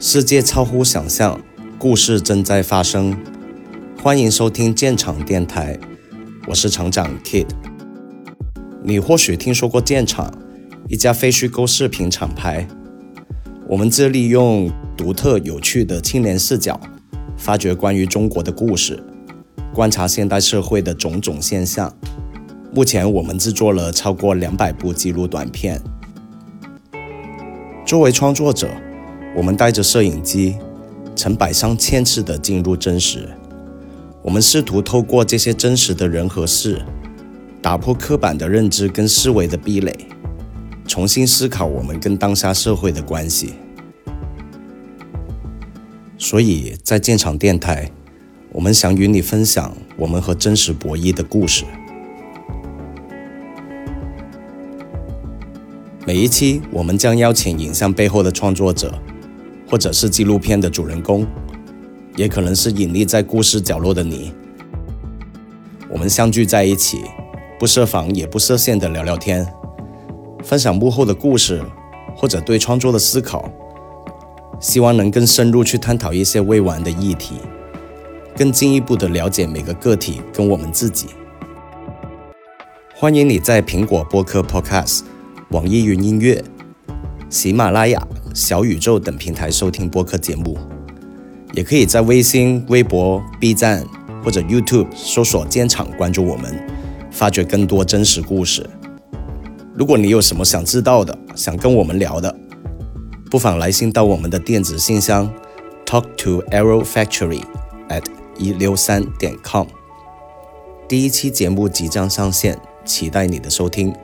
世界超乎想象，故事正在发生。欢迎收听建厂电台，我是厂长 Kid。你或许听说过建厂，一家非虚构视频厂牌。我们致力用独特有趣的青年视角，发掘关于中国的故事，观察现代社会的种种现象。目前，我们制作了超过两百部纪录短片。作为创作者，我们带着摄影机，成百上千次的进入真实。我们试图透过这些真实的人和事，打破刻板的认知跟思维的壁垒，重新思考我们跟当下社会的关系。所以在建厂电台，我们想与你分享我们和真实博弈的故事。每一期，我们将邀请影像背后的创作者，或者是纪录片的主人公，也可能是隐匿在故事角落的你。我们相聚在一起，不设防也不设限的聊聊天，分享幕后的故事，或者对创作的思考。希望能更深入去探讨一些未完的议题，更进一步的了解每个个体跟我们自己。欢迎你在苹果播客 Podcast。网易云音乐、喜马拉雅、小宇宙等平台收听播客节目，也可以在微信、微博、B 站或者 YouTube 搜索“坚厂”关注我们，发掘更多真实故事。如果你有什么想知道的、想跟我们聊的，不妨来信到我们的电子信箱 talk to arrow factory at 一六三点 com。第一期节目即将上线，期待你的收听。